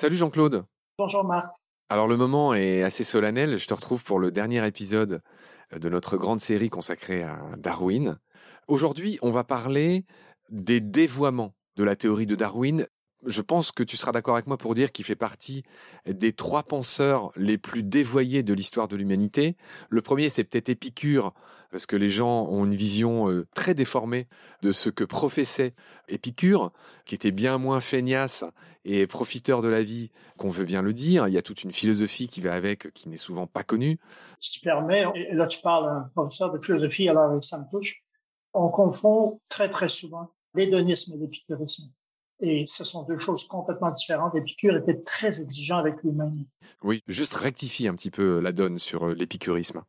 Salut Jean-Claude. Bonjour Marc. Alors le moment est assez solennel. Je te retrouve pour le dernier épisode de notre grande série consacrée à Darwin. Aujourd'hui, on va parler des dévoiements de la théorie de Darwin. Je pense que tu seras d'accord avec moi pour dire qu'il fait partie des trois penseurs les plus dévoyés de l'histoire de l'humanité. Le premier, c'est peut-être Épicure, parce que les gens ont une vision euh, très déformée de ce que professait Épicure, qui était bien moins feignasse et profiteur de la vie qu'on veut bien le dire. Il y a toute une philosophie qui va avec, qui n'est souvent pas connue. Si tu permets, et là tu parles un professeur de philosophie, alors ça me touche. On confond très très souvent l'hédonisme et l'épicurisme. Et ce sont deux choses complètement différentes. Épicure était très exigeant avec lui-même. Oui, juste rectifie un petit peu la donne sur euh, l'épicurisme.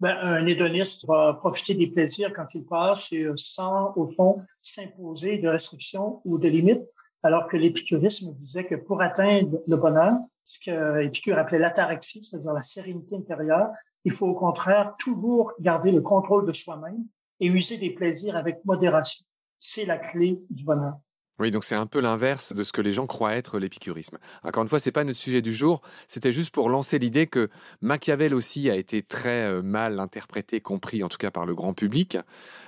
Ben, un hédoniste va profiter des plaisirs quand il passe et euh, sans, au fond, s'imposer de restrictions ou de limites, alors que l'épicurisme disait que pour atteindre le bonheur, ce que Épicure appelait l'ataraxie, c'est-à-dire la sérénité intérieure, il faut au contraire toujours garder le contrôle de soi-même et user des plaisirs avec modération. C'est la clé du bonheur. Oui, donc c'est un peu l'inverse de ce que les gens croient être l'épicurisme. Encore une fois, c'est pas notre sujet du jour. C'était juste pour lancer l'idée que Machiavel aussi a été très euh, mal interprété, compris en tout cas par le grand public,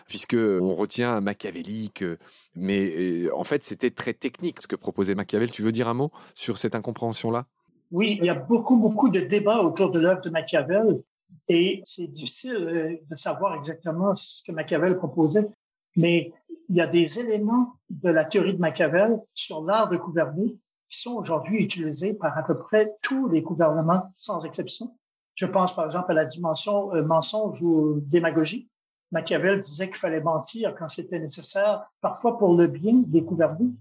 puisque on retient machiavélique, euh, mais euh, en fait c'était très technique ce que proposait Machiavel. Tu veux dire un mot sur cette incompréhension-là? Oui, il y a beaucoup beaucoup de débats autour de l'œuvre de Machiavel, et c'est difficile de savoir exactement ce que Machiavel proposait, mais il y a des éléments de la théorie de Machiavel sur l'art de gouverner qui sont aujourd'hui utilisés par à peu près tous les gouvernements, sans exception. Je pense par exemple à la dimension euh, mensonge ou démagogie. Machiavel disait qu'il fallait mentir quand c'était nécessaire, parfois pour le bien des gouvernés.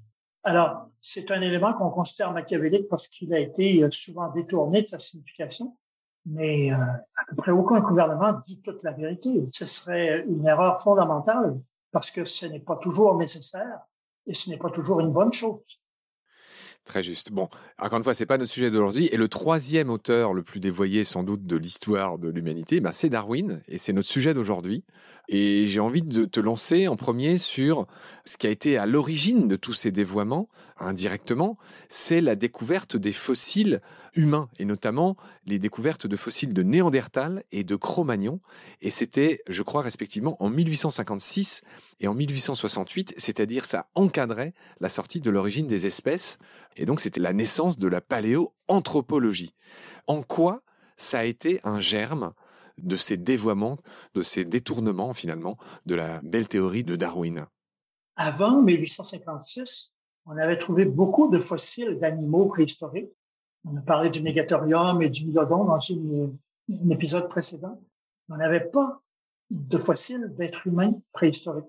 Alors, c'est un élément qu'on considère machiavélique parce qu'il a été euh, souvent détourné de sa signification. Mais euh, à peu près aucun gouvernement dit toute la vérité. Ce serait une erreur fondamentale parce que ce n'est pas toujours nécessaire et ce n'est pas toujours une bonne chose. Très juste. Bon, encore une fois, c'est pas notre sujet d'aujourd'hui. Et le troisième auteur le plus dévoyé, sans doute, de l'histoire de l'humanité, bah, c'est Darwin, et c'est notre sujet d'aujourd'hui. Et j'ai envie de te lancer en premier sur ce qui a été à l'origine de tous ces dévoiements, indirectement, c'est la découverte des fossiles humains, et notamment les découvertes de fossiles de Néandertal et de Cro-Magnon. Et c'était, je crois, respectivement en 1856 et en 1868, c'est-à-dire ça encadrait la sortie de l'origine des espèces. Et donc c'était la naissance de la paléoanthropologie. En quoi ça a été un germe de ces dévoiements, de ces détournements finalement de la belle théorie de Darwin? Avant 1856, on avait trouvé beaucoup de fossiles d'animaux préhistoriques. On a parlé du mégathorium et du mylodon dans un épisode précédent. On n'avait pas de fossiles d'êtres humains préhistoriques.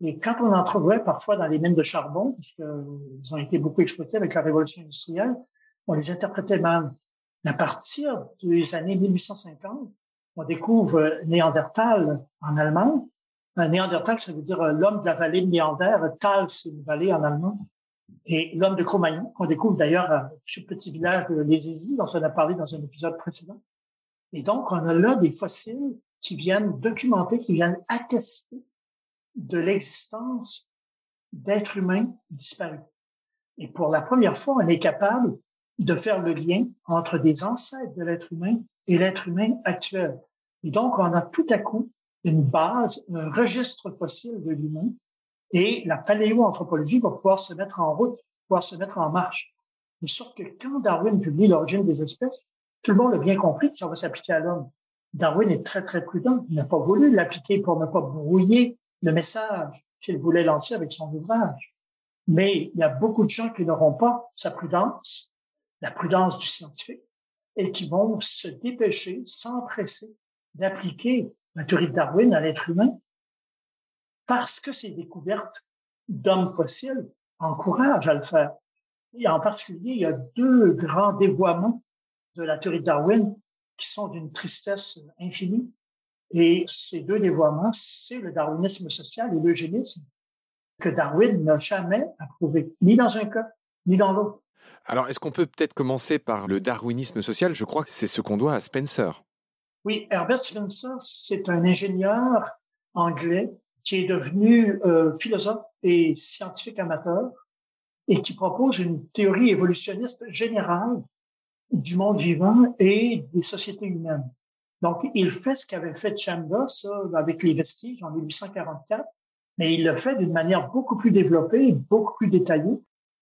Et quand on en trouvait parfois dans les mines de charbon, parce qu'ils ont été beaucoup exploités avec la révolution industrielle, on les interprétait mal. À partir des années 1850, on découvre Néandertal en allemand. Néandertal, ça veut dire euh, l'homme de la vallée de Néander. Tal, c'est une vallée en allemand. Et l'homme de Cro-Magnon, qu'on découvre d'ailleurs à ce petit village de Lézézy, dont on a parlé dans un épisode précédent. Et donc, on a là des fossiles qui viennent documenter, qui viennent attester de l'existence d'êtres humains disparus. Et pour la première fois, on est capable de faire le lien entre des ancêtres de l'être humain et l'être humain actuel. Et donc, on a tout à coup une base, un registre fossile de l'humain, et la paléoanthropologie va pouvoir se mettre en route, pouvoir se mettre en marche. De sorte que quand Darwin publie l'origine des espèces, tout le monde a bien compris que ça va s'appliquer à l'homme. Darwin est très, très prudent. Il n'a pas voulu l'appliquer pour ne pas brouiller le message qu'il voulait lancer avec son ouvrage. Mais il y a beaucoup de gens qui n'auront pas sa prudence, la prudence du scientifique, et qui vont se dépêcher, s'empresser d'appliquer la théorie de Darwin à l'être humain parce que ces découvertes d'hommes fossiles encouragent à le faire. Et en particulier, il y a deux grands dévoiements de la théorie de Darwin qui sont d'une tristesse infinie. Et ces deux dévoiements, c'est le darwinisme social et l'eugénisme que Darwin n'a jamais approuvé, ni dans un cas, ni dans l'autre. Alors, est-ce qu'on peut peut-être commencer par le darwinisme social? Je crois que c'est ce qu'on doit à Spencer. Oui, Herbert Spencer, c'est un ingénieur anglais qui est devenu euh, philosophe et scientifique amateur et qui propose une théorie évolutionniste générale du monde vivant et des sociétés humaines. Donc, il fait ce qu'avait fait Chamba, ça, avec les vestiges en 1844, mais il le fait d'une manière beaucoup plus développée, beaucoup plus détaillée,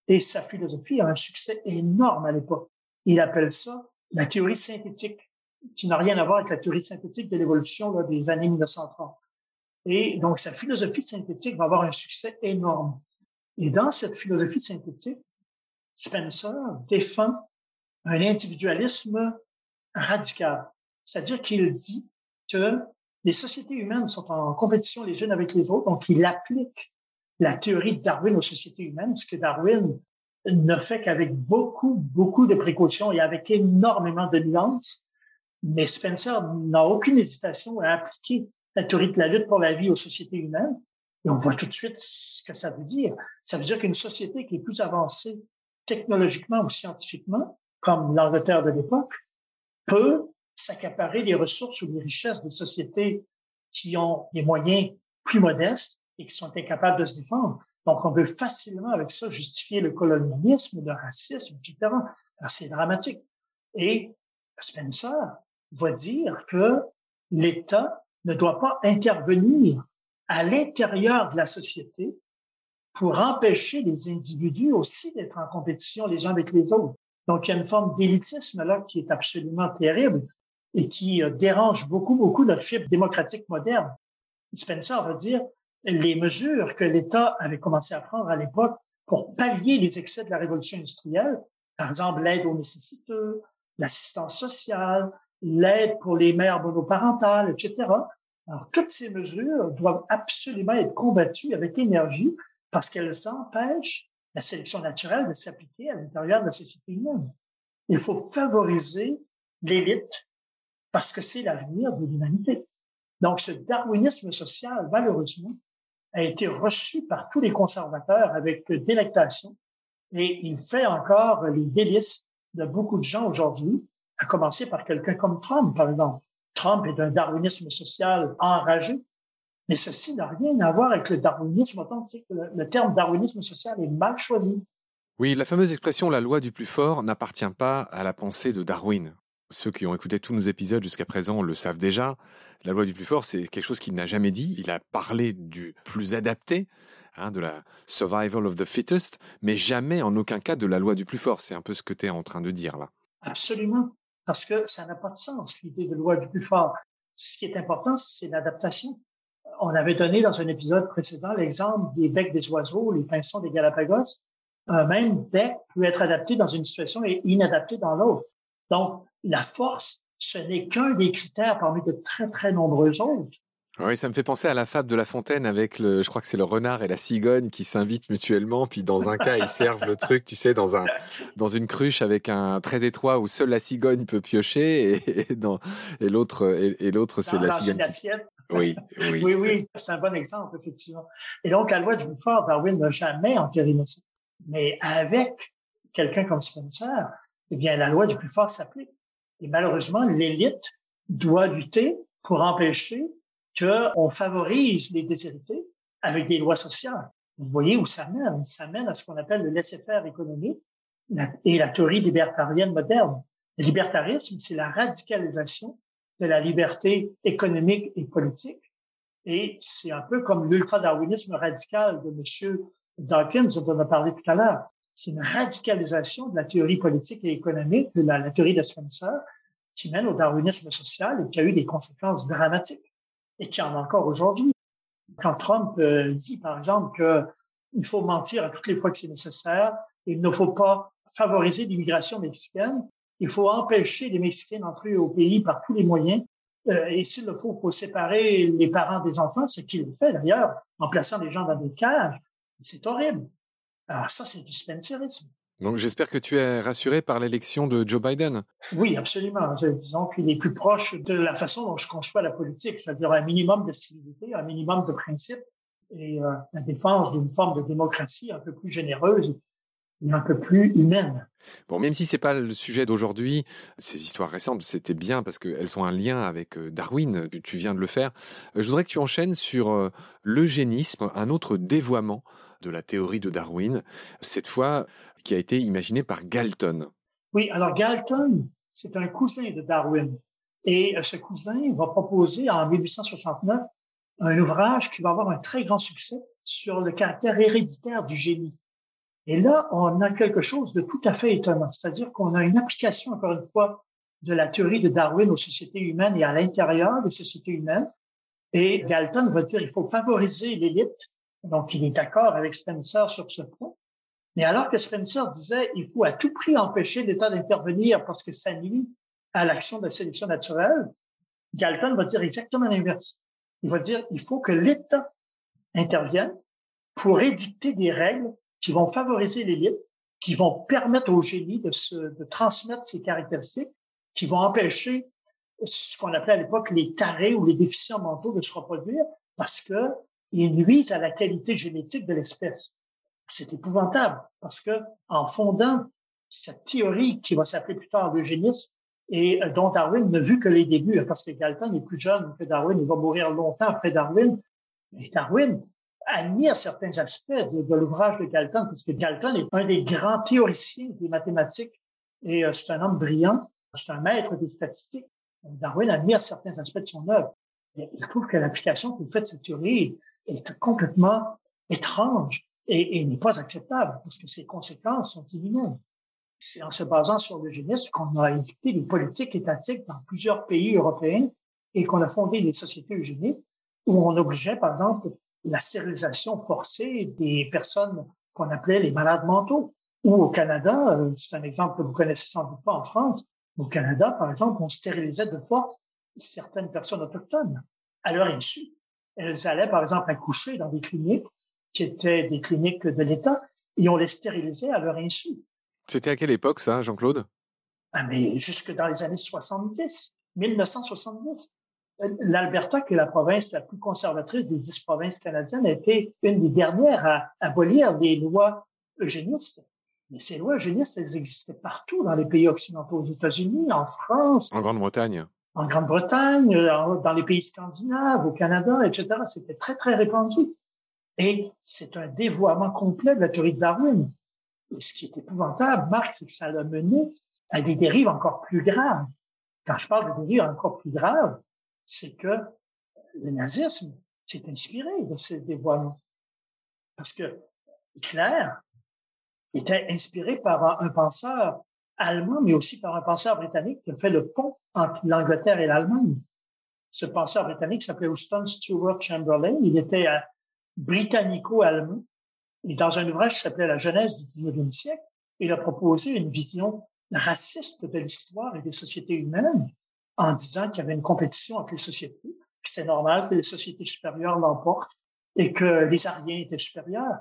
et sa philosophie a un succès énorme à l'époque. Il appelle ça la théorie synthétique, qui n'a rien à voir avec la théorie synthétique de l'évolution des années 1930. Et donc, sa philosophie synthétique va avoir un succès énorme. Et dans cette philosophie synthétique, Spencer défend un individualisme radical. C'est-à-dire qu'il dit que les sociétés humaines sont en compétition les unes avec les autres, donc il applique la théorie de Darwin aux sociétés humaines, ce que Darwin ne fait qu'avec beaucoup, beaucoup de précautions et avec énormément de nuances. Mais Spencer n'a aucune hésitation à appliquer la théorie de la lutte pour la vie aux sociétés humaines. Et on voit tout de suite ce que ça veut dire. Ça veut dire qu'une société qui est plus avancée technologiquement ou scientifiquement, comme l'Angleterre de l'époque, peut s'accaparer les ressources ou les richesses des sociétés qui ont des moyens plus modestes et qui sont incapables de se défendre. Donc, on peut facilement avec ça justifier le colonialisme, le racisme, etc. C'est dramatique. Et Spencer va dire que l'État ne doit pas intervenir à l'intérieur de la société pour empêcher les individus aussi d'être en compétition les uns avec les autres. Donc, il y a une forme d'élitisme là qui est absolument terrible et qui euh, dérange beaucoup, beaucoup notre fibre démocratique moderne. Spencer va dire les mesures que l'État avait commencé à prendre à l'époque pour pallier les excès de la révolution industrielle, par exemple l'aide aux nécessiteux, l'assistance sociale, l'aide pour les mères monoparentales, etc. Alors, toutes ces mesures doivent absolument être combattues avec énergie parce qu'elles empêchent la sélection naturelle de s'appliquer à l'intérieur de la société humaine. Il faut favoriser l'élite parce que c'est l'avenir de l'humanité. Donc, ce darwinisme social, malheureusement, a été reçu par tous les conservateurs avec délectation et il fait encore les délices de beaucoup de gens aujourd'hui, à commencer par quelqu'un comme Trump, par exemple. Trump est d'un darwinisme social enragé, mais ceci n'a rien à voir avec le darwinisme authentique. Le, le terme darwinisme social est mal choisi. Oui, la fameuse expression la loi du plus fort n'appartient pas à la pensée de Darwin. Ceux qui ont écouté tous nos épisodes jusqu'à présent le savent déjà. La loi du plus fort, c'est quelque chose qu'il n'a jamais dit. Il a parlé du plus adapté, hein, de la survival of the fittest, mais jamais en aucun cas de la loi du plus fort. C'est un peu ce que tu es en train de dire là. Absolument, parce que ça n'a pas de sens, l'idée de loi du plus fort. Ce qui est important, c'est l'adaptation. On avait donné dans un épisode précédent l'exemple des becs des oiseaux, les pinsons des Galapagos. Un même bec peut être adapté dans une situation et inadapté dans l'autre. Donc, la force, ce n'est qu'un des critères parmi de très, très nombreux autres. Oui, ça me fait penser à la fable de La Fontaine avec le, je crois que c'est le renard et la cigogne qui s'invitent mutuellement, puis dans un cas ils servent le truc, tu sais, dans un, dans une cruche avec un très étroit où seule la cigogne peut piocher et, dans, et l'autre, et, l'autre c'est la cigogne. Oui, oui. oui, oui, c'est un bon exemple effectivement. Et donc la loi du plus fort, Darwin n'a jamais entériné ça, mais avec quelqu'un comme Spencer, eh bien la loi du plus fort s'applique. Et malheureusement, l'élite doit lutter pour empêcher qu'on favorise les déshérités avec des lois sociales. Vous voyez où ça mène? Ça mène à ce qu'on appelle le laisser-faire économique et la théorie libertarienne moderne. Le libertarisme, c'est la radicalisation de la liberté économique et politique. Et c'est un peu comme l'ultra-darwinisme radical de M. Dawkins dont on a parlé tout à l'heure c'est une radicalisation de la théorie politique et économique, de la, théorie de Spencer, qui mène au darwinisme social et qui a eu des conséquences dramatiques et qui en a encore aujourd'hui. Quand Trump euh, dit, par exemple, qu'il faut mentir à toutes les fois que c'est nécessaire, il ne faut pas favoriser l'immigration mexicaine, il faut empêcher les Mexicains d'entrer au pays par tous les moyens, euh, et s'il le faut, il faut séparer les parents des enfants, ce qu'il fait d'ailleurs, en plaçant les gens dans des cages. C'est horrible. Alors ça, c'est du spencerisme. Donc j'espère que tu es rassuré par l'élection de Joe Biden. Oui, absolument. Disons qu'il est plus proche de la façon dont je conçois la politique, c'est-à-dire un minimum de civilité, un minimum de principes et euh, la défense d'une forme de démocratie un peu plus généreuse et un peu plus humaine. Bon, même si c'est pas le sujet d'aujourd'hui, ces histoires récentes, c'était bien parce qu'elles ont un lien avec euh, Darwin, tu viens de le faire. Euh, je voudrais que tu enchaînes sur l'eugénisme, un autre dévoiement de la théorie de Darwin, cette fois qui a été imaginée par Galton. Oui, alors Galton, c'est un cousin de Darwin. Et euh, ce cousin va proposer en 1869 un ouvrage qui va avoir un très grand succès sur le caractère héréditaire du génie. Et là, on a quelque chose de tout à fait étonnant, c'est-à-dire qu'on a une application, encore une fois, de la théorie de Darwin aux sociétés humaines et à l'intérieur des sociétés humaines. Et Galton va dire il faut favoriser l'élite. Donc, il est d'accord avec Spencer sur ce point. Mais alors que Spencer disait il faut à tout prix empêcher l'État d'intervenir parce que ça nuit à l'action de la sélection naturelle, Galton va dire exactement l'inverse. Il va dire il faut que l'État intervienne pour édicter des règles qui vont favoriser l'élite, qui vont permettre au génie de, se, de transmettre ses caractéristiques, qui vont empêcher ce qu'on appelait à l'époque les tarés ou les déficients mentaux de se reproduire parce que ils nuisent à la qualité génétique de l'espèce. C'est épouvantable parce que en fondant cette théorie qui va s'appeler plus tard l'eugénisme et euh, dont Darwin n'a vu que les débuts, parce que Galton est plus jeune que Darwin, il va mourir longtemps après Darwin. Darwin admire certains aspects de, l'ouvrage de Galton, parce que Galton est un des grands théoriciens des mathématiques et euh, c'est un homme brillant, c'est un maître des statistiques. Darwin admire certains aspects de son œuvre. Il trouve que l'application qu'il fait de cette théorie est complètement étrange et, et n'est pas acceptable parce que ses conséquences sont inhumaines. C'est en se basant sur l'eugénisme qu'on a édicté des politiques étatiques dans plusieurs pays européens et qu'on a fondé des sociétés eugéniques où on obligeait, par exemple, la stérilisation forcée des personnes qu'on appelait les malades mentaux. Ou au Canada, euh, c'est un exemple que vous connaissez sans doute pas en France, au Canada, par exemple, on stérilisait de force certaines personnes autochtones à leur insu. Elles allaient, par exemple, accoucher dans des cliniques qui étaient des cliniques de l'État et on les stérilisait à leur insu. C'était à quelle époque, ça, Jean-Claude? Ah, mais jusque dans les années 70, 1970. L'Alberta, qui est la province la plus conservatrice des dix provinces canadiennes, a été une des dernières à abolir les lois eugénistes. Mais ces lois eugénistes, elles existaient partout dans les pays occidentaux, aux États-Unis, en France. En Grande-Bretagne. En Grande-Bretagne, dans les pays scandinaves, au Canada, etc. C'était très, très répandu. Et c'est un dévoiement complet de la théorie de Darwin. Et ce qui est épouvantable, Marc, c'est que ça l'a mené à des dérives encore plus graves. Quand je parle de dérives encore plus graves, c'est que le nazisme s'est inspiré de ces dévoiements. Parce que Hitler était inspiré par un penseur allemand, mais aussi par un penseur britannique qui a fait le pont entre l'Angleterre et l'Allemagne. Ce penseur britannique s'appelait Houston Stewart Chamberlain. Il était euh, britannico-allemand. Et dans un ouvrage qui s'appelait La Genèse du 19e siècle, il a proposé une vision raciste de l'histoire et des sociétés humaines en disant qu'il y avait une compétition entre les sociétés, que c'est normal que les sociétés supérieures l'emportent et que les Ariens étaient supérieurs.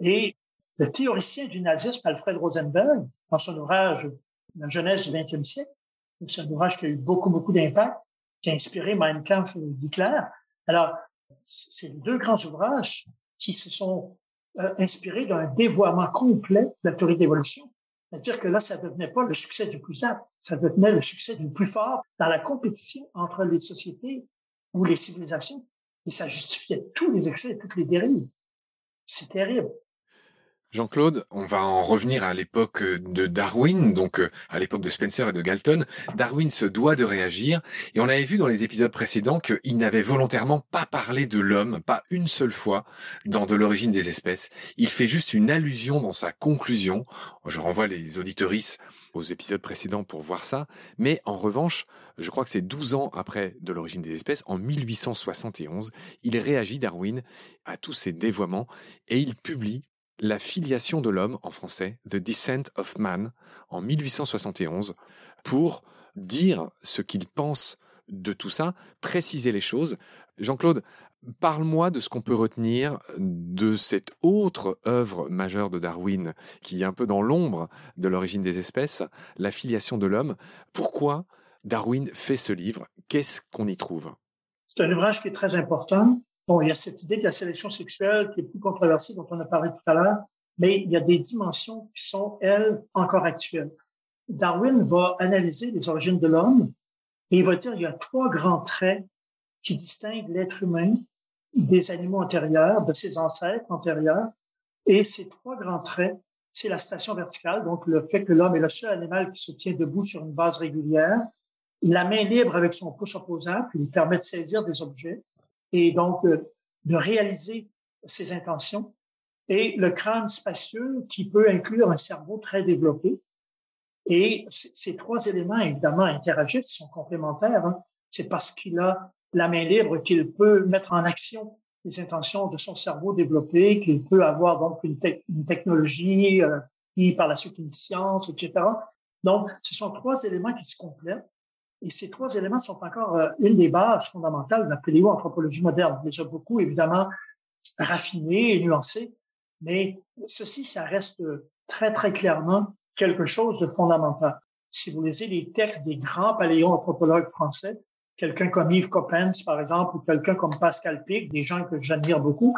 Et le théoricien du nazisme, Alfred Rosenberg, dans son ouvrage La jeunesse du XXe siècle, c'est un ouvrage qui a eu beaucoup, beaucoup d'impact, qui a inspiré Mein Kampf d'Hitler. Alors, c'est deux grands ouvrages qui se sont euh, inspirés d'un dévoiement complet de la théorie d'évolution. C'est-à-dire que là, ça devenait pas le succès du plus apte, ça devenait le succès du plus fort dans la compétition entre les sociétés ou les civilisations. Et ça justifiait tous les excès et toutes les dérives. C'est terrible. Jean-Claude, on va en revenir à l'époque de Darwin, donc euh, à l'époque de Spencer et de Galton. Darwin se doit de réagir, et on avait vu dans les épisodes précédents qu'il n'avait volontairement pas parlé de l'homme, pas une seule fois, dans De l'origine des espèces. Il fait juste une allusion dans sa conclusion. Je renvoie les auditorices aux épisodes précédents pour voir ça. Mais en revanche, je crois que c'est 12 ans après De l'origine des espèces, en 1871, il réagit, Darwin, à tous ces dévoiements, et il publie la filiation de l'homme en français, The Descent of Man, en 1871, pour dire ce qu'il pense de tout ça, préciser les choses. Jean-Claude, parle-moi de ce qu'on peut retenir de cette autre œuvre majeure de Darwin, qui est un peu dans l'ombre de l'origine des espèces, la filiation de l'homme. Pourquoi Darwin fait ce livre? Qu'est-ce qu'on y trouve? C'est un ouvrage qui est très important Bon, il y a cette idée de la sélection sexuelle qui est plus controversée, dont on a parlé tout à l'heure, mais il y a des dimensions qui sont, elles, encore actuelles. Darwin va analyser les origines de l'homme et il va dire qu'il y a trois grands traits qui distinguent l'être humain des animaux antérieurs, de ses ancêtres antérieurs. Et ces trois grands traits, c'est la station verticale, donc le fait que l'homme est le seul animal qui se tient debout sur une base régulière, la main libre avec son pouce opposant qui lui permet de saisir des objets et donc de, de réaliser ses intentions, et le crâne spacieux qui peut inclure un cerveau très développé. Et ces trois éléments, évidemment, interagissent, sont complémentaires. Hein. C'est parce qu'il a la main libre qu'il peut mettre en action les intentions de son cerveau développé, qu'il peut avoir donc une, technologie euh, par la suite une science, etc. Donc, ce sont trois éléments qui se complètent. Et ces trois éléments sont encore euh, une des bases fondamentales de la paléoanthropologie moderne. Déjà beaucoup, évidemment, raffinée et nuancée, mais ceci, ça reste très, très clairement quelque chose de fondamental. Si vous lisez les textes des grands paléoanthropologues français, quelqu'un comme Yves Coppens, par exemple, ou quelqu'un comme Pascal Pic, des gens que j'admire beaucoup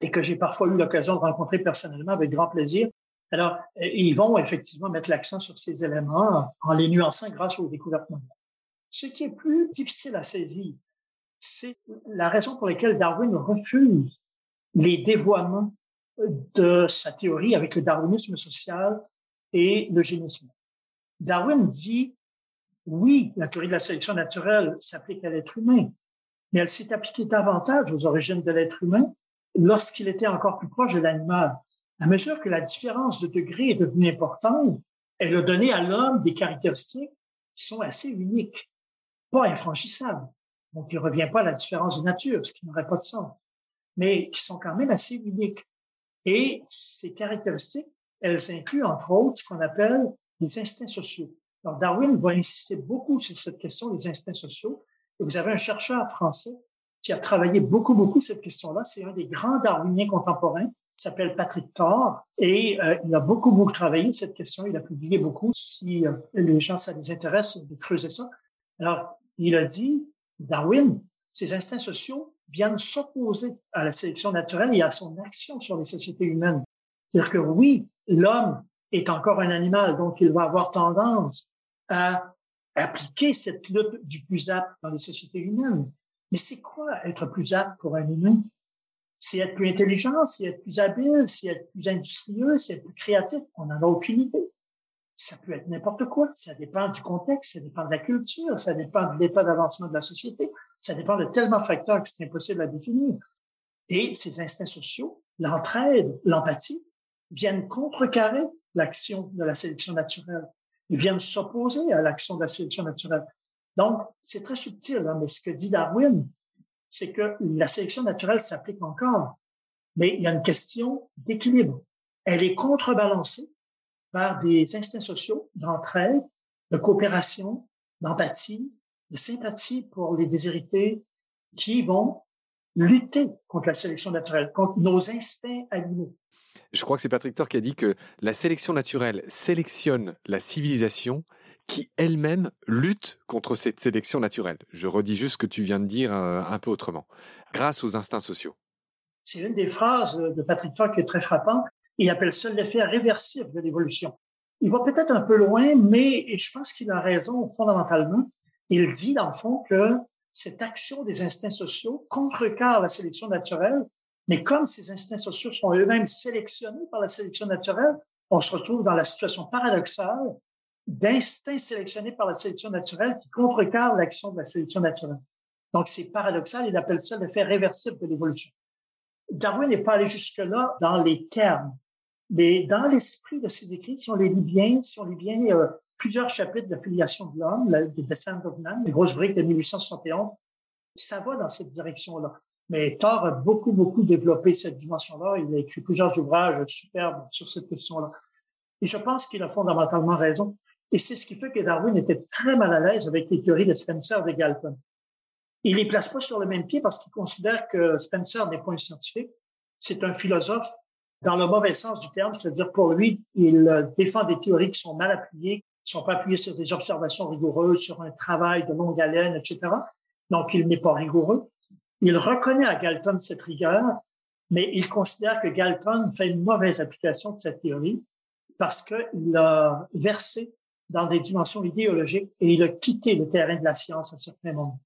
et que j'ai parfois eu l'occasion de rencontrer personnellement avec grand plaisir. Alors, ils vont effectivement mettre l'accent sur ces éléments en les nuançant grâce aux découvertes modernes. Ce qui est plus difficile à saisir, c'est la raison pour laquelle Darwin refuse les dévoiements de sa théorie avec le darwinisme social et le génisme. Darwin dit oui, la théorie de la sélection naturelle s'applique à l'être humain, mais elle s'est appliquée davantage aux origines de l'être humain lorsqu'il était encore plus proche de l'animal. À mesure que la différence de degré est devenue importante, elle a donné à l'homme des caractéristiques qui sont assez uniques, pas infranchissables. Donc, il ne revient pas à la différence de nature, ce qui n'aurait pas de sens, mais qui sont quand même assez uniques. Et ces caractéristiques, elles incluent entre autres ce qu'on appelle les instincts sociaux. Donc, Darwin va insister beaucoup sur cette question des instincts sociaux. Et vous avez un chercheur français qui a travaillé beaucoup, beaucoup cette question-là. C'est un des grands darwiniens contemporains qui s'appelle Patrick Thor. Et euh, il a beaucoup, beaucoup travaillé cette question. Il a publié beaucoup. Si euh, les gens, ça les intéresse de creuser ça. Alors, il a dit, Darwin, ces instincts sociaux viennent s'opposer à la sélection naturelle et à son action sur les sociétés humaines. C'est-à-dire que oui, l'homme est encore un animal, donc il va avoir tendance à appliquer cette lutte du plus apte dans les sociétés humaines. Mais c'est quoi être plus apte pour un humain? C'est être plus intelligent, c'est être plus habile, c'est être plus industrieux, c'est être plus créatif. On n'en a aucune idée. Ça peut être n'importe quoi. Ça dépend du contexte, ça dépend de la culture, ça dépend de l'état d'avancement de la société. Ça dépend de tellement de facteurs que c'est impossible à définir. Et ces instincts sociaux, l'entraide, l'empathie, viennent contrecarrer l'action de la sélection naturelle ils viennent s'opposer à l'action de la sélection naturelle. Donc, c'est très subtil, hein, mais ce que dit Darwin, c'est que la sélection naturelle s'applique encore, mais il y a une question d'équilibre. Elle est contrebalancée par des instincts sociaux d'entraide, de coopération, d'empathie, de sympathie pour les déshérités qui vont lutter contre la sélection naturelle, contre nos instincts animaux je crois que c'est Patrick Thor qui a dit que la sélection naturelle sélectionne la civilisation qui elle-même lutte contre cette sélection naturelle. Je redis juste ce que tu viens de dire euh, un, peu autrement, grâce aux instincts sociaux. C'est une des phrases de Patrick Thor qui est très frappante. Il appelle ça l'effet réversible de l'évolution. Il va peut-être un peu loin, mais je pense qu'il a raison fondamentalement. Il dit, dans le fond, que cette action des instincts sociaux contrecarre la sélection naturelle mais comme ces instincts sociaux sont eux-mêmes sélectionnés par la sélection naturelle, on se retrouve dans la situation paradoxale d'instincts sélectionnés par la sélection naturelle qui contrecarrent l'action de la sélection naturelle. Donc, c'est paradoxal. Il appelle ça l'effet réversible de l'évolution. Darwin n'est pas allé jusque-là dans les termes, mais dans l'esprit de ses écrits, si on les lit bien, si on lit bien euh, plusieurs chapitres de la filiation de l'homme, de Descent of Man, les grosses briques de 1871, ça va dans cette direction-là. Mais Thor a beaucoup, beaucoup développé cette dimension-là. Il a écrit plusieurs ouvrages superbes sur cette question-là. Et je pense qu'il a fondamentalement raison. Et c'est ce qui fait que Darwin était très mal à l'aise avec les théories de Spencer de Galton. Il les place pas sur le même pied parce qu'il considère que Spencer n'est pas un scientifique. C'est un philosophe dans le mauvais sens du terme, c'est-à-dire pour lui, il défend des théories qui sont mal appuyées, qui sont pas appuyées sur des observations rigoureuses, sur un travail de longue haleine, etc. Donc, il n'est pas rigoureux. Il reconnaît à Galton cette rigueur, mais il considère que Galton fait une mauvaise application de cette théorie parce qu'il a versé dans des dimensions idéologiques et il a quitté le terrain de la science à certains moments.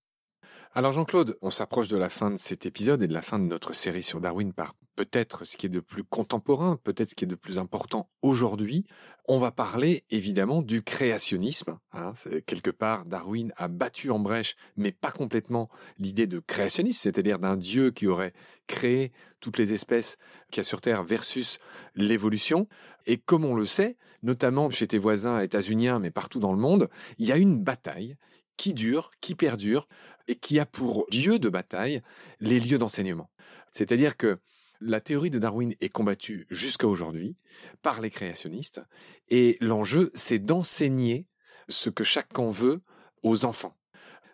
Alors Jean-Claude, on s'approche de la fin de cet épisode et de la fin de notre série sur Darwin par peut-être ce qui est de plus contemporain, peut-être ce qui est de plus important aujourd'hui, on va parler évidemment du créationnisme. Hein. Quelque part, Darwin a battu en brèche, mais pas complètement, l'idée de créationnisme, c'est-à-dire d'un Dieu qui aurait créé toutes les espèces qu'il y a sur Terre versus l'évolution. Et comme on le sait, notamment chez tes voisins états-uniens, mais partout dans le monde, il y a une bataille qui dure, qui perdure, et qui a pour lieu de bataille les lieux d'enseignement. C'est-à-dire que la théorie de Darwin est combattue jusqu'à aujourd'hui par les créationnistes, et l'enjeu, c'est d'enseigner ce que camp veut aux enfants.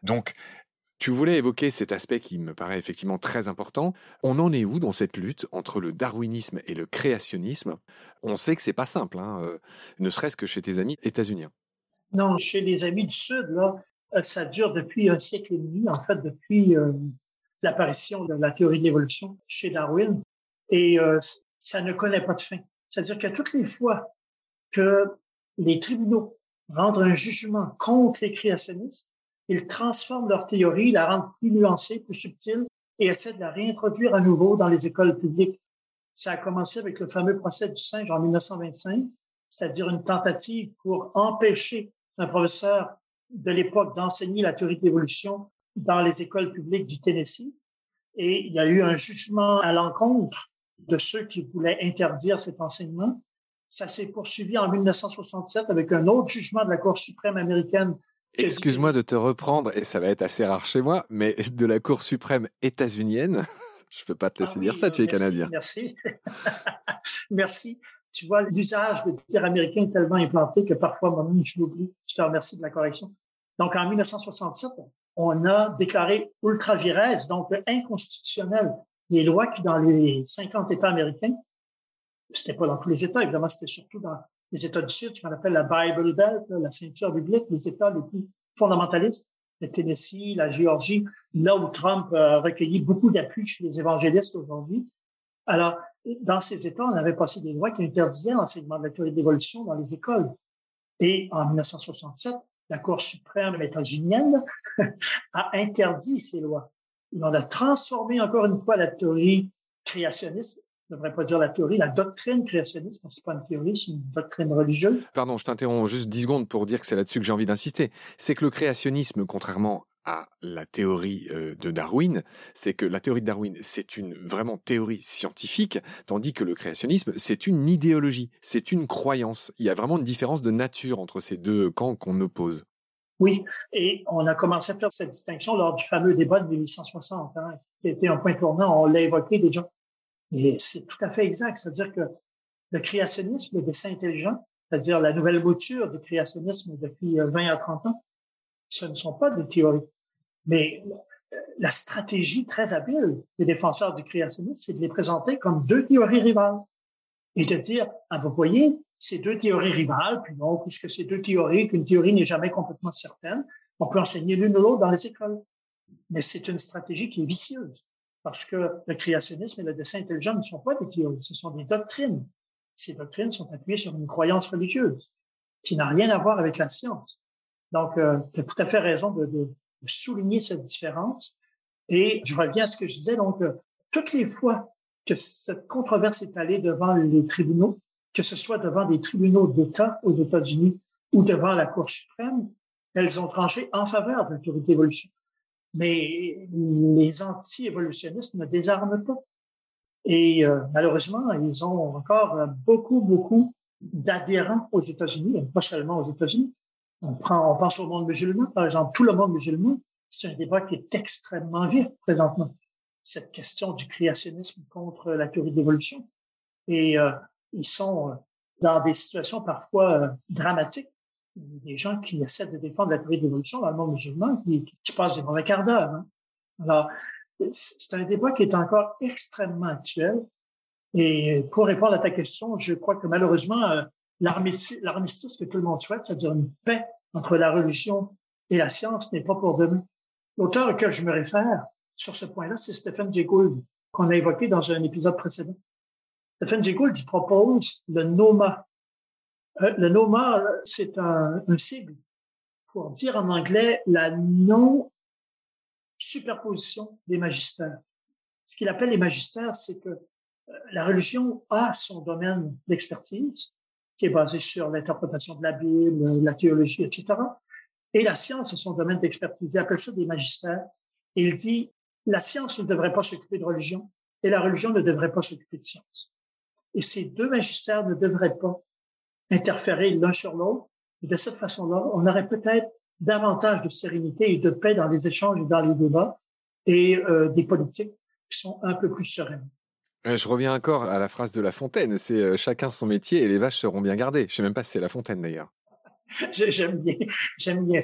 Donc, tu voulais évoquer cet aspect qui me paraît effectivement très important. On en est où dans cette lutte entre le darwinisme et le créationnisme? On sait que c'est pas simple, hein, euh, ne serait-ce que chez tes amis états-uniens. Non, chez les amis du Sud, là, ça dure depuis un siècle et demi, en fait, depuis euh, l'apparition de la théorie de l'évolution chez Darwin. Et ça ne connaît pas de fin. C'est-à-dire que toutes les fois que les tribunaux rendent un jugement contre les créationnistes, ils transforment leur théorie, la rendent plus nuancée, plus subtile et essaient de la réintroduire à nouveau dans les écoles publiques. Ça a commencé avec le fameux procès du singe en 1925, c'est-à-dire une tentative pour empêcher un professeur de l'époque d'enseigner la théorie de l'évolution dans les écoles publiques du Tennessee. Et il y a eu un jugement à l'encontre de ceux qui voulaient interdire cet enseignement. Ça s'est poursuivi en 1967 avec un autre jugement de la Cour suprême américaine Excuse-moi de te reprendre, et ça va être assez rare chez moi, mais de la Cour suprême états-unienne, je peux pas te laisser ah dire ça, tu es canadien. Merci. merci. Tu vois, l'usage de dire américain est tellement implanté que parfois moi-même je l'oublie. Je te remercie de la correction. Donc en 1967, on a déclaré ultra donc inconstitutionnel, les lois qui dans les 50 États américains, c'était pas dans tous les États, évidemment, c'était surtout dans les États du Sud, ce qu'on appelle la Bible Belt, la ceinture biblique, les États les plus fondamentalistes, le Tennessee, la Géorgie, là où Trump a recueilli beaucoup d'appui chez les évangélistes aujourd'hui. Alors, dans ces États, on avait passé des lois qui interdisaient l'enseignement de la théorie de l'évolution dans les écoles. Et en 1967, la Cour suprême états-unienne a interdit ces lois. On a transformé encore une fois la théorie créationniste je ne devrais pas dire la théorie, la doctrine créationniste, c'est pas une théorie, c'est une doctrine religieuse. Pardon, je t'interromps juste dix secondes pour dire que c'est là-dessus que j'ai envie d'insister. C'est que le créationnisme, contrairement à la théorie euh, de Darwin, c'est que la théorie de Darwin, c'est une vraiment théorie scientifique, tandis que le créationnisme, c'est une idéologie, c'est une croyance. Il y a vraiment une différence de nature entre ces deux camps qu'on oppose. Oui, et on a commencé à faire cette distinction lors du fameux débat de 1860, hein, qui était un point tournant. On l'a évoqué déjà. Et c'est tout à fait exact. C'est-à-dire que le créationnisme, le dessin intelligent, c'est-à-dire la nouvelle mouture du créationnisme depuis 20 à 30 ans, ce ne sont pas des théories. Mais la stratégie très habile des défenseurs du créationnisme, c'est de les présenter comme deux théories rivales. Et de dire, ah, vous voyez, ces deux théories rivales, puis non, puisque ces deux théories, qu'une théorie n'est jamais complètement certaine, on peut enseigner l'une ou l'autre dans les écoles. Mais c'est une stratégie qui est vicieuse parce que le créationnisme et le dessin intelligent ne sont pas des théories, ce sont des doctrines. Ces doctrines sont appuyées sur une croyance religieuse qui n'a rien à voir avec la science. Donc, euh, tu as tout à fait raison de, de, souligner cette différence. Et je reviens à ce que je disais, donc, euh, toutes les fois que cette controverse est allée devant les tribunaux, que ce soit devant des tribunaux d'État aux États-Unis ou devant la Cour suprême, elles ont tranché en faveur de la théorie d'évolution. Mais les anti-évolutionnistes ne désarment pas. Et euh, malheureusement, ils ont encore beaucoup, beaucoup d'adhérents aux États-Unis, pas seulement aux États-Unis. On prend, on pense au monde musulman, par exemple, tout le monde musulman. C'est un débat qui est extrêmement vif présentement. Cette question du créationnisme contre la théorie d'évolution. Et euh, ils sont euh, dans des situations parfois dramatiques des gens qui essaient de défendre la théorie d'évolution dans le monde musulman qui, qui passent des mauvais quarts d'heure. Hein. Alors, c'est un débat qui est encore extrêmement actuel. Et pour répondre à ta question, je crois que malheureusement, euh, l'armistice que tout le monde souhaite, c'est-à-dire une paix entre la religion et la science, n'est pas pour demain. L'auteur auquel je me réfère sur ce point-là, c'est Stephen Jay Gould, qu'on a évoqué dans un épisode précédent. Stephen Jay Gould, propose le NOMA, euh, le NOMA, c'est un, un sigle pour dire en anglais la non-superposition des magistères. Ce qu'il appelle les magistères, c'est que la religion a son domaine d'expertise, qui est basé sur l'interprétation de la Bible, la théologie, etc. Et la science a son domaine d'expertise. Il appelle ça des magistères. Il dit, la science ne devrait pas s'occuper de religion et la religion ne devrait pas s'occuper de science. Et ces deux magistères ne devraient pas interférer l'un sur l'autre. De cette façon-là, on aurait peut-être davantage de sérénité et de paix dans les échanges et dans les débats et euh, des politiques qui sont un peu plus sereines. Euh, je reviens encore à la phrase de La Fontaine, c'est euh, chacun son métier et les vaches seront bien gardées. Je sais même pas si c'est La Fontaine d'ailleurs. j'aime bien, j'aime bien.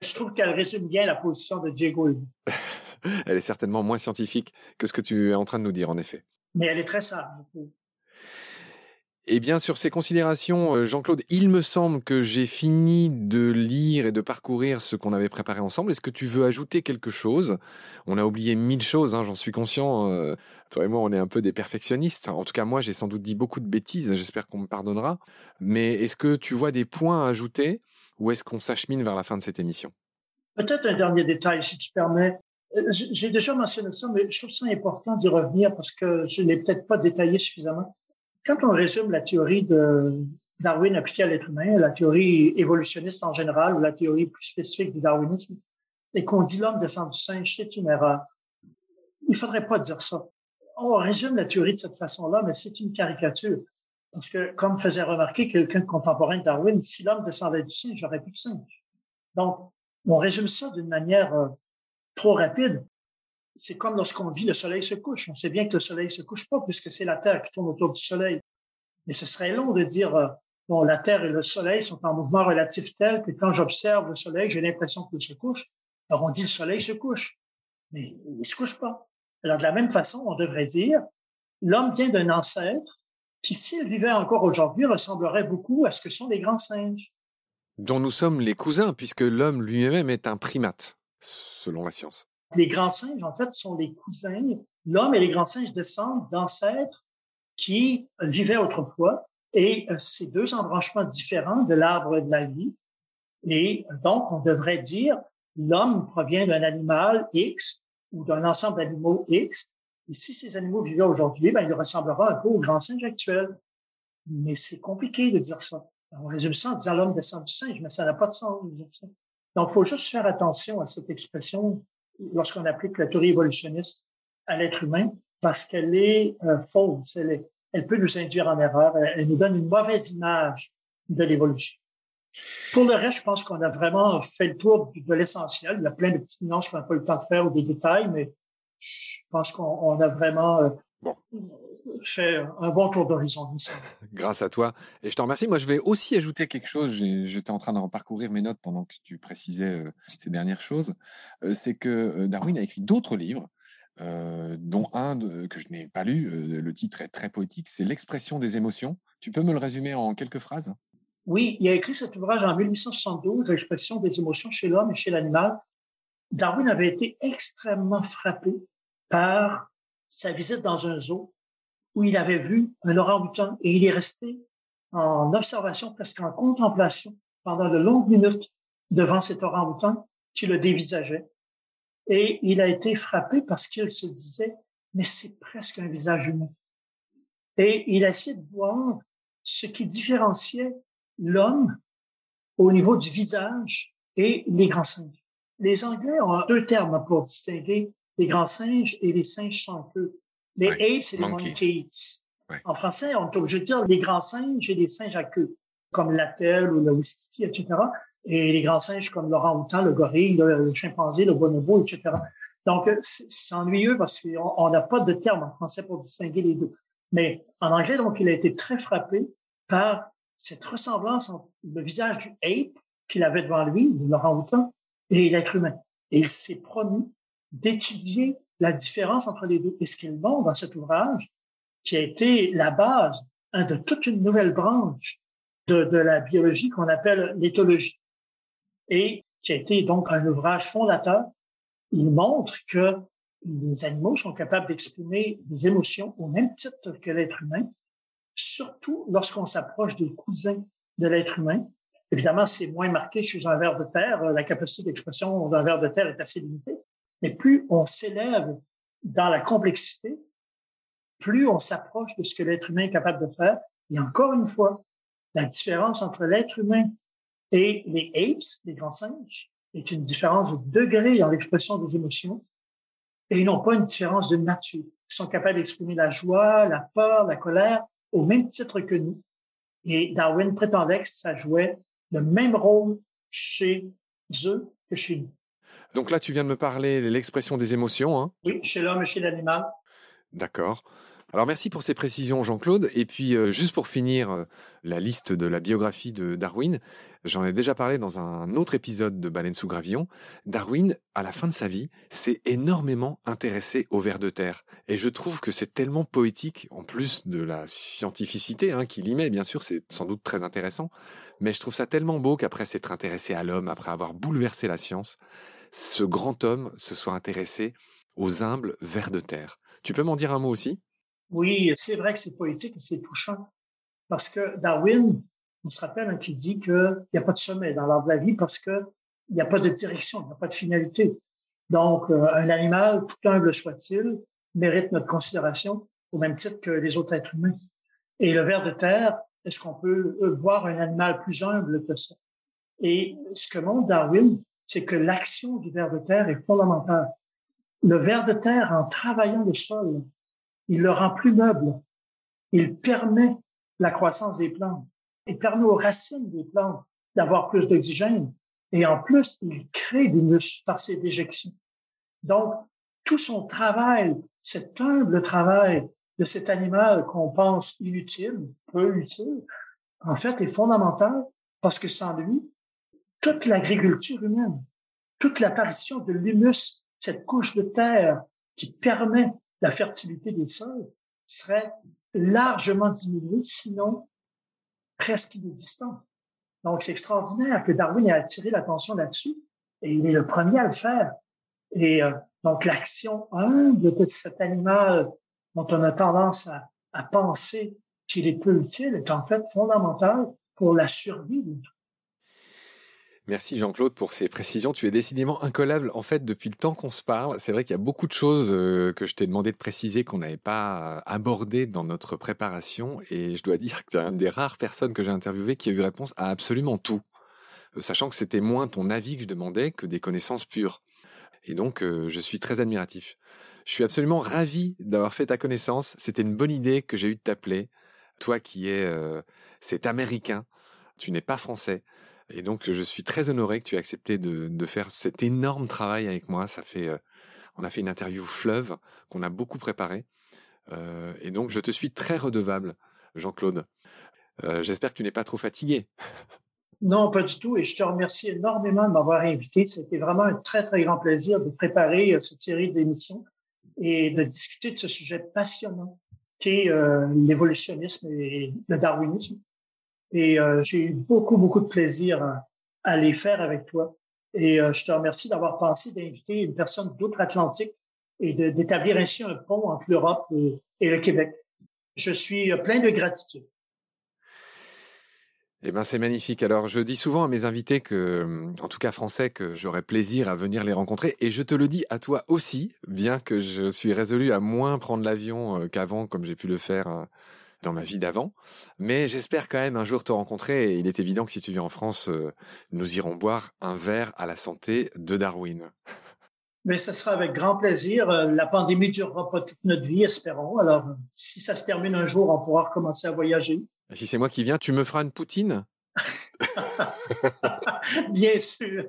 Je trouve qu'elle résume bien la position de Diego. elle est certainement moins scientifique que ce que tu es en train de nous dire, en effet. Mais elle est très sage. Et bien sur ces considérations, euh, Jean-Claude, il me semble que j'ai fini de lire et de parcourir ce qu'on avait préparé ensemble. Est-ce que tu veux ajouter quelque chose? On a oublié mille choses, hein, j'en suis conscient. Euh, toi et moi, on est un peu des perfectionnistes. En tout cas, moi, j'ai sans doute dit beaucoup de bêtises. J'espère qu'on me pardonnera. Mais est-ce que tu vois des points à ajouter ou est-ce qu'on s'achemine vers la fin de cette émission? Peut-être un dernier détail, si tu permets. Euh, j'ai déjà mentionné ça, mais je trouve ça important d'y revenir parce que je ne l'ai peut-être pas détaillé suffisamment. Quand on résume la théorie de Darwin appliquée à l'être humain, la théorie évolutionniste en général ou la théorie plus spécifique du darwinisme, et qu'on dit l'homme descend du singe, c'est une erreur. Il faudrait pas dire ça. On résume la théorie de cette façon-là, mais c'est une caricature. Parce que, comme faisait remarquer quelqu'un contemporain de Darwin, si l'homme descendait du singe, j'aurais plus de singe. Donc, on résume ça d'une manière euh, trop rapide c'est comme lorsqu'on dit le soleil se couche. On sait bien que le soleil se couche pas puisque c'est la Terre qui tourne autour du soleil. Mais ce serait long de dire, euh, bon, la Terre et le soleil sont en mouvement relatif tel que quand j'observe le soleil, j'ai l'impression qu'il se couche. Alors on dit le soleil se couche. Mais il se couche pas. Alors de la même façon, on devrait dire, l'homme vient d'un ancêtre qui, s'il vivait encore aujourd'hui, ressemblerait beaucoup à ce que sont les grands singes. Dont nous sommes les cousins, puisque l'homme lui-même est un primate, selon la science. Les grands singes, en fait, sont les cousins. L'homme et les grands singes descendent d'ancêtres qui vivaient autrefois et euh, ces deux embranchements différents de l'arbre de la vie. Et donc, on devrait dire l'homme provient d'un animal X ou d'un ensemble d'animaux X. Et si ces animaux vivaient aujourd'hui, ben, il ressemblera un peu aux grands singes actuels. Mais c'est compliqué de dire ça. On résume ça en disant l'homme descend du singe, mais ça n'a pas de sens de dire ça. Donc, il faut juste faire attention à cette expression lorsqu'on applique la théorie évolutionniste à l'être humain parce qu'elle est euh, fausse, elle, peut nous induire en erreur, elle, nous donne une mauvaise image de l'évolution. Pour le reste, je pense qu'on a vraiment fait le tour de l'essentiel. Il y a plein de petites nuances qu'on n'a pas eu le temps de faire ou des détails, mais je pense qu'on a vraiment euh, fait un bon tour d'horizon. Grâce à toi. Et je te remercie. Moi, je vais aussi ajouter quelque chose. J'étais en train de parcourir mes notes pendant que tu précisais euh, ces dernières choses. Euh, c'est que euh, Darwin a écrit d'autres livres, dont un que je n'ai pas lu. le titre est très poétique. C'est L'expression des émotions. Tu peux me le résumer en quelques phrases? Oui, il a écrit cet ouvrage en 1872, L'expression des émotions chez l'homme et chez l'animal. Darwin avait été extrêmement frappé par sa visite dans un zoo où il avait vu un orang-outan et il est resté en observation, presque en contemplation, pendant de longues minutes devant cet orang-outan qui le dévisageait. Et il a été frappé parce qu'il se disait, mais c'est presque un visage humain. Et il a essayé de voir ce qui différenciait l'homme au niveau du visage et les grands singes. Les Anglais ont deux termes pour distinguer les grands singes et les singes sans Les apes, c'est les monkeys. En français, on est obligé de dire les grands singes et les singes à queue, comme l'attelle ou le wistiti, etc. Et les grands singes comme l'orang-outan, le gorille, le, chimpanzé, le bonobo, etc. Donc, c'est ennuyeux parce qu'on n'a pas de terme en français pour distinguer les deux. Mais en anglais, donc, il a été très frappé par cette ressemblance entre le visage du ape qu'il avait devant lui, l'orang-outan, et l'être humain. Et il s'est promis d'étudier la différence entre les deux. Et ce dans cet ouvrage, qui a été la base hein, de toute une nouvelle branche de, de la biologie qu'on appelle l'éthologie, et qui a été donc un ouvrage fondateur, il montre que les animaux sont capables d'exprimer des émotions au même titre que l'être humain, surtout lorsqu'on s'approche des cousins de l'être humain. Évidemment, c'est moins marqué chez un ver de terre. La capacité d'expression d'un ver de terre est assez limitée. Mais plus on s'élève dans la complexité, plus on s'approche de ce que l'être humain est capable de faire. Et encore une fois, la différence entre l'être humain et les apes, les grands singes, est une différence de degré dans l'expression des émotions et non pas une différence de nature. Ils sont capables d'exprimer la joie, la peur, la colère au même titre que nous. Et Darwin prétendait que ça jouait le même rôle chez eux que chez nous. Donc là, tu viens de me parler de l'expression des émotions. Hein oui, chez l'homme et chez l'animal. D'accord. Alors merci pour ces précisions Jean-Claude. Et puis euh, juste pour finir euh, la liste de la biographie de Darwin, j'en ai déjà parlé dans un autre épisode de Baleine sous gravillon. Darwin, à la fin de sa vie, s'est énormément intéressé aux vers de terre. Et je trouve que c'est tellement poétique, en plus de la scientificité hein, qu'il y met, bien sûr, c'est sans doute très intéressant. Mais je trouve ça tellement beau qu'après s'être intéressé à l'homme, après avoir bouleversé la science, ce grand homme se soit intéressé aux humbles vers de terre. Tu peux m'en dire un mot aussi? Oui, c'est vrai que c'est poétique et c'est touchant. Parce que Darwin, on se rappelle hein, qu'il dit qu'il n'y a pas de sommet dans l'art de la vie parce qu'il n'y a pas de direction, il n'y a pas de finalité. Donc, euh, un animal, tout humble soit-il, mérite notre considération au même titre que les autres êtres humains. Et le ver de terre, est-ce qu'on peut euh, voir un animal plus humble que ça? Et ce que montre Darwin, c'est que l'action du ver de terre est fondamentale. Le ver de terre, en travaillant le sol, il le rend plus meuble. Il permet la croissance des plantes. Il permet aux racines des plantes d'avoir plus d'oxygène. Et en plus, il crée des muscles par ses déjections. Donc, tout son travail, cet humble travail de cet animal qu'on pense inutile, peu utile, en fait, est fondamental parce que sans lui, toute l'agriculture humaine, toute l'apparition de l'humus, cette couche de terre qui permet la fertilité des sols serait largement diminuée, sinon presque inexistante. Donc, c'est extraordinaire que Darwin ait attiré l'attention là-dessus et il est le premier à le faire. Et euh, donc, l'action humble de cet animal dont on a tendance à, à penser qu'il est peu utile est en fait fondamentale pour la survie Merci Jean-Claude pour ces précisions. Tu es décidément incollable. En fait, depuis le temps qu'on se parle, c'est vrai qu'il y a beaucoup de choses euh, que je t'ai demandé de préciser qu'on n'avait pas abordées dans notre préparation. Et je dois dire que tu es une des rares personnes que j'ai interviewées qui a eu réponse à absolument tout. Euh, sachant que c'était moins ton avis que je demandais que des connaissances pures. Et donc, euh, je suis très admiratif. Je suis absolument ravi d'avoir fait ta connaissance. C'était une bonne idée que j'ai eu de t'appeler. Toi qui es cet Américain, tu n'es pas français. Et donc, je suis très honoré que tu aies accepté de, faire cet énorme travail avec moi. Ça fait, euh, on a fait une interview fleuve qu'on a beaucoup préparée. Euh, et donc, je te suis très redevable, Jean-Claude. Euh, J'espère que tu n'es pas trop fatigué. Non, pas du tout. Et je te remercie énormément de m'avoir invité. C'était vraiment un très, très grand plaisir de préparer cette série d'émissions et de discuter de ce sujet passionnant qu'est l'évolutionnisme et le darwinisme. Et euh, j'ai eu beaucoup, beaucoup de plaisir à, les faire avec toi. Et euh, je te remercie d'avoir pensé d'inviter une personne d'outre-Atlantique et d'établir ainsi un pont entre l'Europe et, le Québec. Je suis euh, plein de gratitude. Eh ben, c'est magnifique. Alors, je dis souvent à mes invités que, en tout cas français, que j'aurais plaisir à venir les rencontrer. Et je te le dis à toi aussi, bien que je suis résolu à moins prendre l'avion qu'avant, comme j'ai pu le faire dans ma vie d'avant. Mais j'espère quand même un jour te rencontrer et il est évident que si tu viens en France, euh, nous irons boire un verre à la santé de Darwin. Mais ce sera avec grand plaisir. Euh, la pandémie durera pas toute notre vie, espérons. Alors, si ça se termine un jour, on pourra recommencer à voyager. Si c'est moi qui viens, tu me feras une poutine? Bien sûr.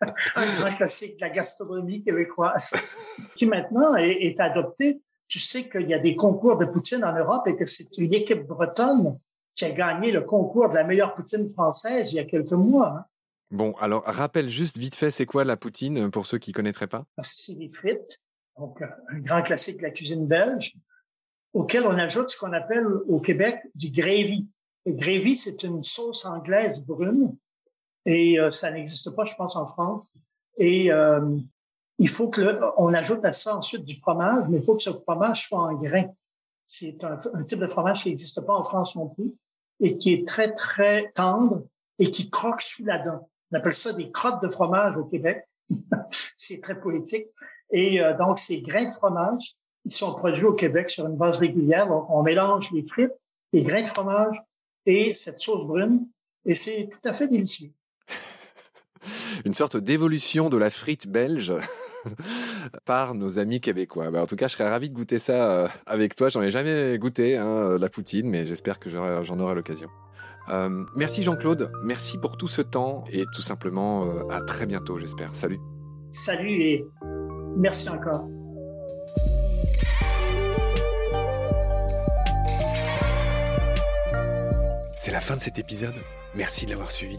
un grand classique de la gastronomie québécoise qui maintenant est adopté tu sais qu'il y a des concours de poutine en Europe et que c'est une équipe bretonne qui a gagné le concours de la meilleure poutine française il y a quelques mois. Hein. Bon, alors rappelle juste vite fait, c'est quoi la poutine pour ceux qui connaîtraient pas? Ah, C'est des frites, donc un grand classique de la cuisine belge, auquel on ajoute ce qu'on appelle au Québec du gravy. Le gravy, c'est une sauce anglaise brune et euh, ça n'existe pas, je pense, en France. Et euh, il faut que on ajoute à ça ensuite du fromage, mais il faut que ce fromage soit en grain. C'est un, type de fromage qui n'existe pas en France non plus et qui est très, très tendre et qui croque sous la dent. On appelle ça des crottes de fromage au Québec. c'est très poétique. Et euh, donc, ces grains de fromage Ils sont produits au Québec sur une base régulière. Donc, on mélange les frites, les grains de fromage et cette sauce brune. Et c'est tout à fait délicieux. Une sorte d'évolution de la frite belge par nos amis québécois. Bah, en tout cas, je serais ravi de goûter ça euh, avec toi. J'en ai jamais goûté, hein, la poutine, mais j'espère que j'en aurai l'occasion. Euh, merci Jean-Claude, merci pour tout ce temps et tout simplement euh, à très bientôt, j'espère. Salut. Salut et merci encore. C'est la fin de cet épisode. Merci de l'avoir suivi.